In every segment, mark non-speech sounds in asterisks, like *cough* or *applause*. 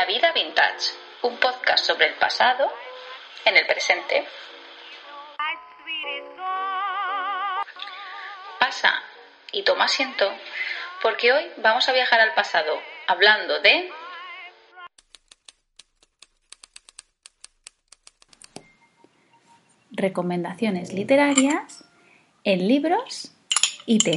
La vida vintage, un podcast sobre el pasado en el presente. Pasa y toma asiento porque hoy vamos a viajar al pasado hablando de recomendaciones literarias en libros y té.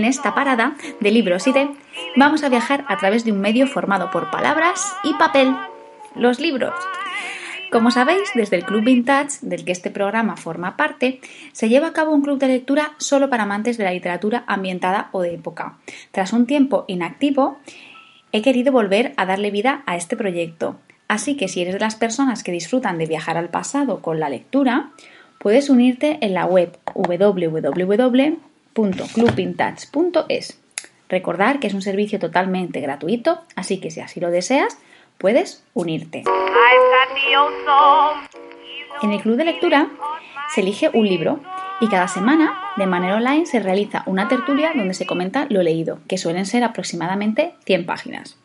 En esta parada de libros y té, vamos a viajar a través de un medio formado por palabras y papel, los libros. Como sabéis, desde el Club Vintage, del que este programa forma parte, se lleva a cabo un club de lectura solo para amantes de la literatura ambientada o de época. Tras un tiempo inactivo, he querido volver a darle vida a este proyecto. Así que si eres de las personas que disfrutan de viajar al pasado con la lectura, puedes unirte en la web www.clubvintage.es. Recordar que es un servicio totalmente gratuito, así que si así lo deseas, puedes unirte. En el club de lectura se elige un libro y cada semana, de manera online, se realiza una tertulia donde se comenta lo leído, que suelen ser aproximadamente 100 páginas.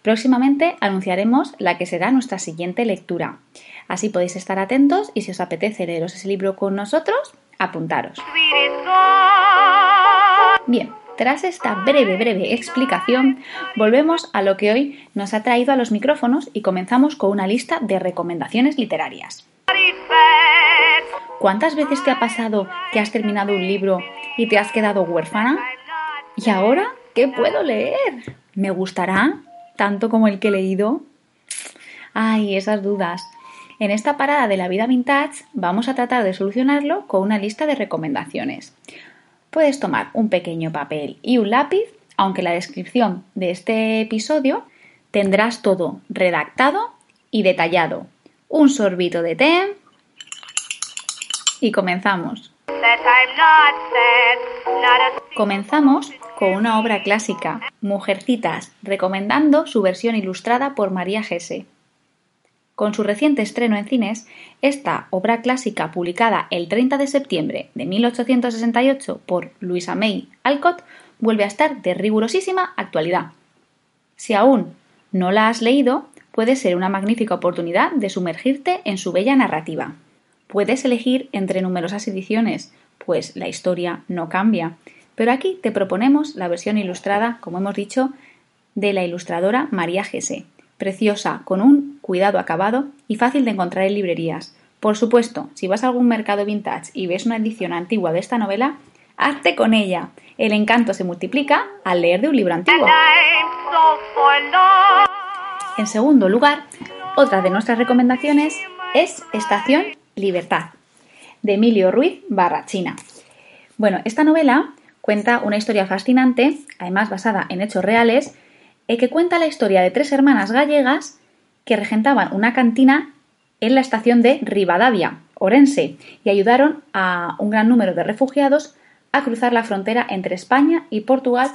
Próximamente anunciaremos la que será nuestra siguiente lectura. Así podéis estar atentos y si os apetece leeros ese libro con nosotros, apuntaros. Bien, tras esta breve, breve explicación, volvemos a lo que hoy nos ha traído a los micrófonos y comenzamos con una lista de recomendaciones literarias. ¿Cuántas veces te ha pasado que has terminado un libro y te has quedado huérfana? ¿Y ahora qué puedo leer? ¿Me gustará tanto como el que he leído? Ay, esas dudas. En esta parada de la vida vintage vamos a tratar de solucionarlo con una lista de recomendaciones puedes tomar un pequeño papel y un lápiz, aunque la descripción de este episodio tendrás todo redactado y detallado. Un sorbito de té y comenzamos. Comenzamos con una obra clásica, Mujercitas, recomendando su versión ilustrada por María Gese. Con su reciente estreno en cines, esta obra clásica publicada el 30 de septiembre de 1868 por Louisa May Alcott vuelve a estar de rigurosísima actualidad. Si aún no la has leído, puede ser una magnífica oportunidad de sumergirte en su bella narrativa. Puedes elegir entre numerosas ediciones, pues la historia no cambia, pero aquí te proponemos la versión ilustrada, como hemos dicho, de la ilustradora María Gese, preciosa, con un cuidado acabado y fácil de encontrar en librerías. Por supuesto, si vas a algún mercado vintage y ves una edición antigua de esta novela, hazte con ella. El encanto se multiplica al leer de un libro antiguo. En segundo lugar, otra de nuestras recomendaciones es Estación Libertad, de Emilio Ruiz Barrachina. Bueno, esta novela cuenta una historia fascinante, además basada en hechos reales, el que cuenta la historia de tres hermanas gallegas que regentaban una cantina en la estación de Rivadavia, Orense, y ayudaron a un gran número de refugiados a cruzar la frontera entre España y Portugal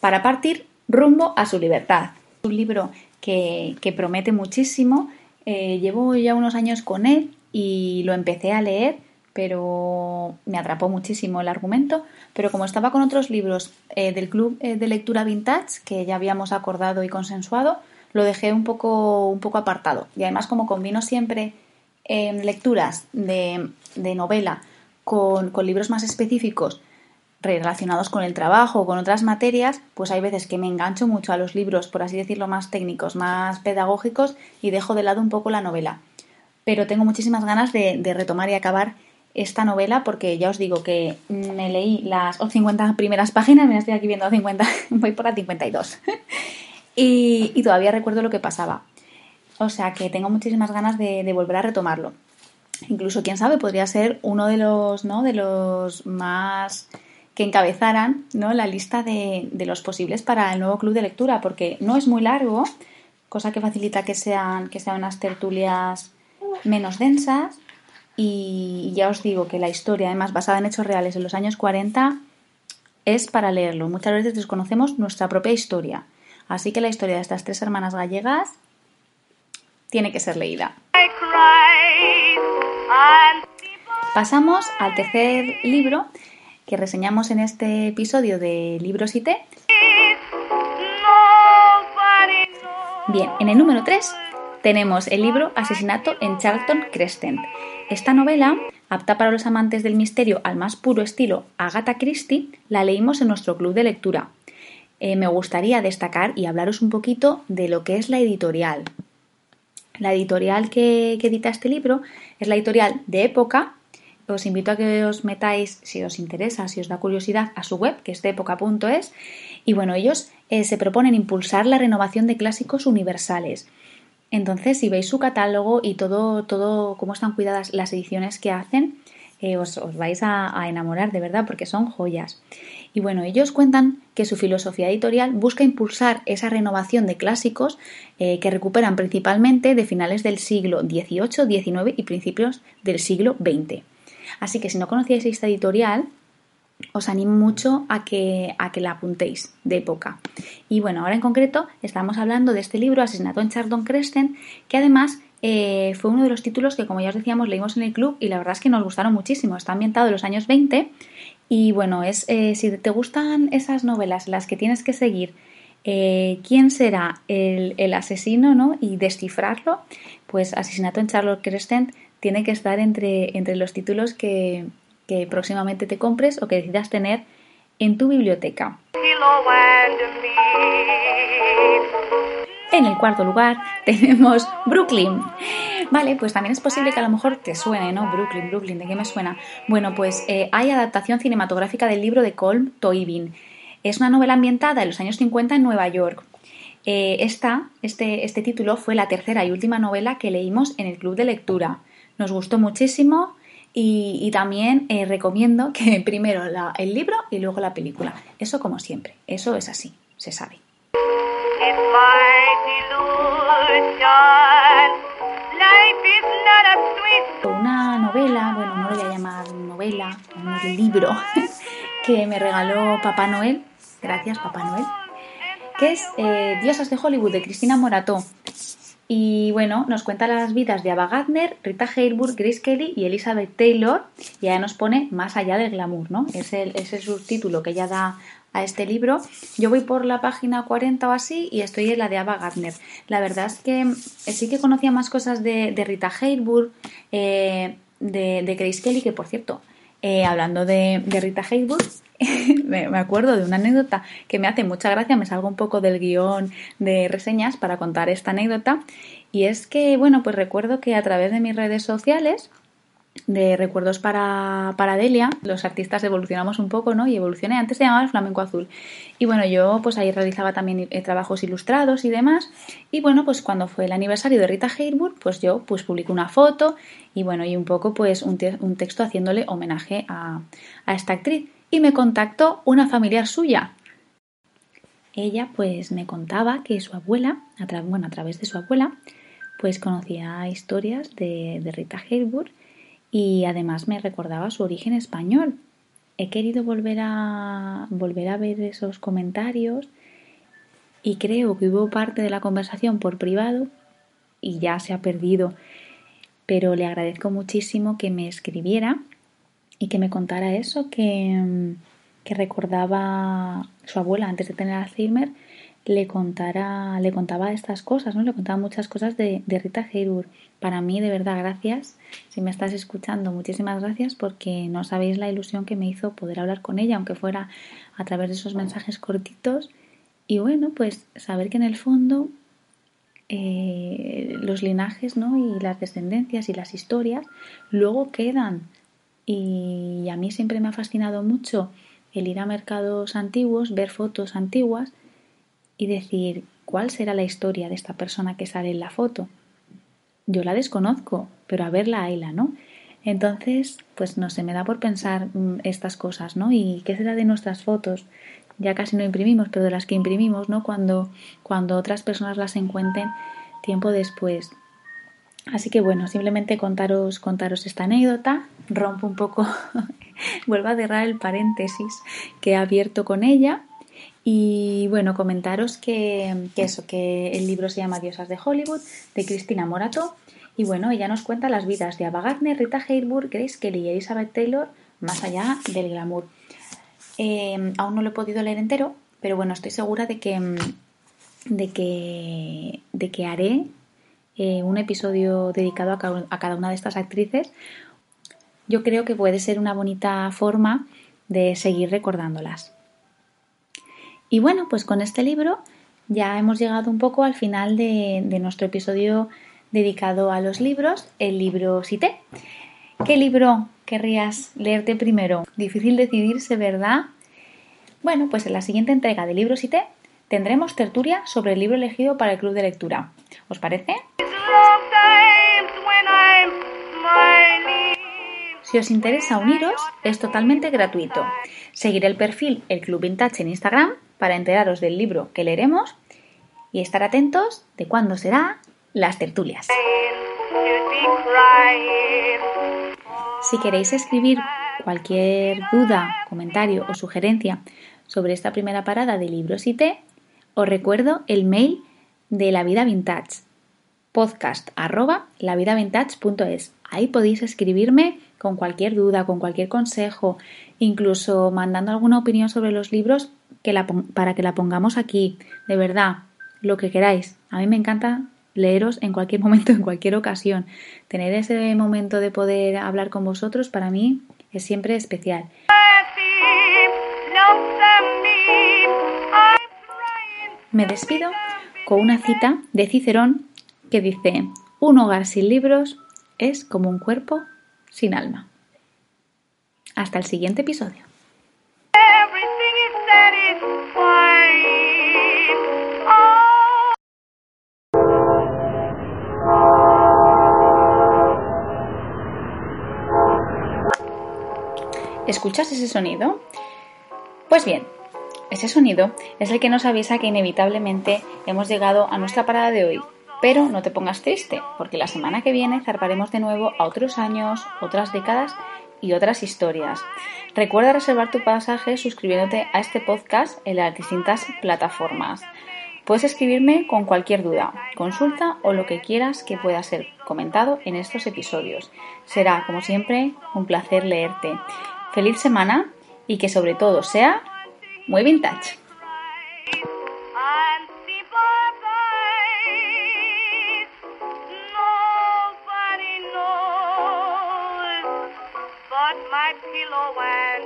para partir rumbo a su libertad. Un libro que, promete muchísimo. Eh, llevo ya unos años con él y lo empecé a leer pero me atrapó muchísimo el argumento. Pero como estaba con otros libros eh, del club eh, de lectura vintage que ya habíamos acordado y consensuado, lo dejé un poco, un poco apartado. Y además, como combino siempre em, lecturas de, novela con, con, libros más específicos relacionados con el trabajo o con otras materias, pues hay veces que me engancho mucho a los libros, por así decirlo, más técnicos, más pedagógicos y dejo de lado un poco la novela. Pero tengo muchísimas ganas de, de retomar y acabar esta novela porque ya os digo que me leí las 50 primeras páginas, me estoy aquí viendo 50, *laughs* voy por la 52. *laughs* y, y todavía recuerdo lo que pasaba. O sea que tengo muchísimas ganas de, volver a retomarlo. Incluso, quién sabe, podría ser uno de los, ¿no? de los más que encabezaran ¿no? la lista de, de, los posibles para el nuevo club de lectura, porque no es muy largo, cosa que facilita que sean, que sean unas tertulias menos densas y ya os digo que la historia, además basada en hechos reales en los años 40, es para leerlo. Muchas veces desconocemos nuestra propia historia. Así que la historia de estas tres hermanas gallegas tiene que ser leída. Pasamos al tercer libro que reseñamos en este episodio de Libros y Té. Bien, en el número 3 tenemos el libro Asesinato en Charlton Crescent. Esta novela, apta para los amantes del misterio al más puro estilo Agatha Christie, la leímos en nuestro club de lectura. Eh, me gustaría destacar y hablaros un poquito de lo que es la editorial. La editorial que, edita este libro es la editorial de época. Os invito a que os metáis, si os interesa, si os da curiosidad, a su web, que es de época.es. Y bueno, ellos eh, se proponen impulsar la renovación de clásicos universales. Entonces, si veis su catálogo y todo, todo cómo están cuidadas las ediciones que hacen, eh, os, vais a, enamorar de verdad porque son joyas. Y bueno, ellos cuentan que su filosofía editorial busca impulsar esa renovación de clásicos eh, que recuperan principalmente de finales del siglo XVIII, XIX y principios del siglo XX. Así que si no conocíais esta editorial, os animo mucho a que, a que la apuntéis de época. Y bueno, ahora en concreto estamos hablando de este libro, Asesinato en Chardon Crescent, que además eh, fue uno de los títulos que, como ya os decíamos, leímos en el club y la verdad es que nos gustaron muchísimo. Está ambientado en los años 20 y bueno, es eh, si te gustan esas novelas las que tienes que seguir eh, quién será el, asesino ¿no? y descifrarlo, pues Asesinato en Charlotte Crescent tiene que estar entre, entre los títulos que, que próximamente te compres o que decidas tener en tu biblioteca. En el cuarto lugar *laughs* tenemos Brooklyn. Vale, pues también es posible que a lo mejor te suene, ¿no? Brooklyn, Brooklyn, ¿de qué me suena? Bueno, pues eh, hay adaptación cinematográfica del libro de Colm Toibin. Es una novela ambientada en los años 50 en Nueva York. Eh, esta, este, este título fue la tercera y última novela que leímos en el club de lectura. Nos gustó muchísimo, y, también eh, recomiendo que *laughs* primero el libro y luego la película. Eso como siempre, eso es así, se sabe. Una novela, bueno, no lo voy a llamar novela, un libro *laughs* que me regaló Papá Noel, gracias Papá Noel, que es eh, Diosas de Hollywood de Cristina Morató. Y bueno, nos cuenta las vidas de Ava Gardner, Rita Hayworth, Grace Kelly y Elizabeth Taylor. Y ya nos pone más allá del glamour, ¿no? Es el, es el subtítulo que ella da a este libro. Yo voy por la página 40 o así y estoy en la de Ava Gardner. La verdad es que eh, sí que conocía más cosas de, Rita Hayworth, eh, de, de, Grace Kelly, que por cierto, eh, hablando de, de Rita Hayworth, *laughs* me, acuerdo de una anécdota que me hace mucha gracia, me salgo un poco del guion de reseñas para contar esta anécdota. Y es que, bueno, pues recuerdo que a través de mis redes sociales, de recuerdos para, para Delia, los artistas evolucionamos un poco, ¿no? Y evolucioné, antes se llamaba el flamenco azul. Y bueno, yo pues ahí realizaba también eh, trabajos ilustrados y demás. Y bueno, pues cuando fue el aniversario de Rita Hayworth, pues yo pues publiqué una foto y bueno, y un poco pues un, un texto haciéndole homenaje a, a esta actriz y me contactó una familiar suya. Ella pues me contaba que su abuela, a bueno, a través de su abuela, pues conocía historias de, Rita Hayworth y además me recordaba su origen español. He querido volver a, volver a ver esos comentarios y creo que hubo parte de la conversación por privado y ya se ha perdido. Pero le agradezco muchísimo que me escribiera y que me contara eso, que, que recordaba su abuela antes de tener Alzheimer, le contara, le contaba estas cosas, ¿no? Le contaba muchas cosas de, de Rita Hayworth. Para mí, de verdad, gracias. Si me estás escuchando, muchísimas gracias porque no sabéis la ilusión que me hizo poder hablar con ella, aunque fuera a través de esos mensajes cortitos. Y bueno, pues saber que en el fondo eh, los linajes, ¿no? Y las descendencias y las historias luego quedan y a mí siempre me ha fascinado mucho el ir a mercados antiguos, ver fotos antiguas y decir cuál será la historia de esta persona que sale en la foto. Yo la desconozco, pero a verla a ¿no? Entonces, pues no sé, me da por pensar mm, estas cosas, ¿no? ¿Y qué será de nuestras fotos? Ya casi no imprimimos, pero de las que imprimimos, ¿no? Cuando, cuando otras personas las encuentren tiempo después. Así que bueno, simplemente contaros, contaros esta anécdota, rompo un poco, *laughs* vuelvo a cerrar el paréntesis que he abierto con ella Y bueno, comentaros que, eso, que el libro se llama Diosas de Hollywood, de Cristina Morato. Y bueno, ella nos cuenta las vidas de Ava Gardner, Rita Hayworth, Grace Kelly y Elizabeth Taylor, más allá del glamour. Eh, aún no lo he podido leer entero, pero bueno, estoy segura de que, de que, de que haré eh, un episodio dedicado a cada una de estas actrices. Yo creo que puede ser una bonita forma de seguir recordándolas. Y bueno, pues con este libro ya hemos llegado un poco al final de, nuestro episodio dedicado a los libros, el libro Cité. ¿Qué libro querrías leerte primero? Difícil decidirse, ¿verdad? Bueno, pues en la siguiente entrega de Libros Cité tendremos tertulia sobre el libro elegido para el club de lectura. ¿Os parece? Si os interesa uniros, es totalmente gratuito. Seguir el perfil El Club Vintage en Instagram para enteraros del libro que leeremos y estar atentos de cuándo será las tertulias. Si queréis escribir cualquier duda, comentario o sugerencia sobre esta primera parada de Libros y Té, os recuerdo el mail de La Vida Vintage, podcast arroba. Ahí podéis escribirme con cualquier duda, con cualquier consejo, incluso mandando alguna opinión sobre los libros que para que la pongamos aquí. De verdad, lo que queráis. A mí me encanta leeros en cualquier *laughs* momento, en cualquier ocasión. Tener ese momento de poder hablar con vosotros para mí es siempre especial. Me despido con una cita de Cicerón que dice, un hogar sin libros es como un cuerpo sin alma. Hasta el siguiente episodio. ¿Escuchas ese sonido? Pues bien, ese sonido es el que nos avisa que inevitablemente hemos llegado a nuestra parada de hoy, pero no te pongas triste, porque la semana que viene zarparemos de nuevo a otros años, otras décadas y otras historias. Recuerda reservar tu pasaje suscribiéndote a este podcast en las distintas plataformas. Puedes escribirme con cualquier duda, consulta o lo que quieras que pueda ser comentado en estos episodios. Será, como siempre, un placer leerte. Feliz semana y que sobre todo sea muy vintage. silhouette.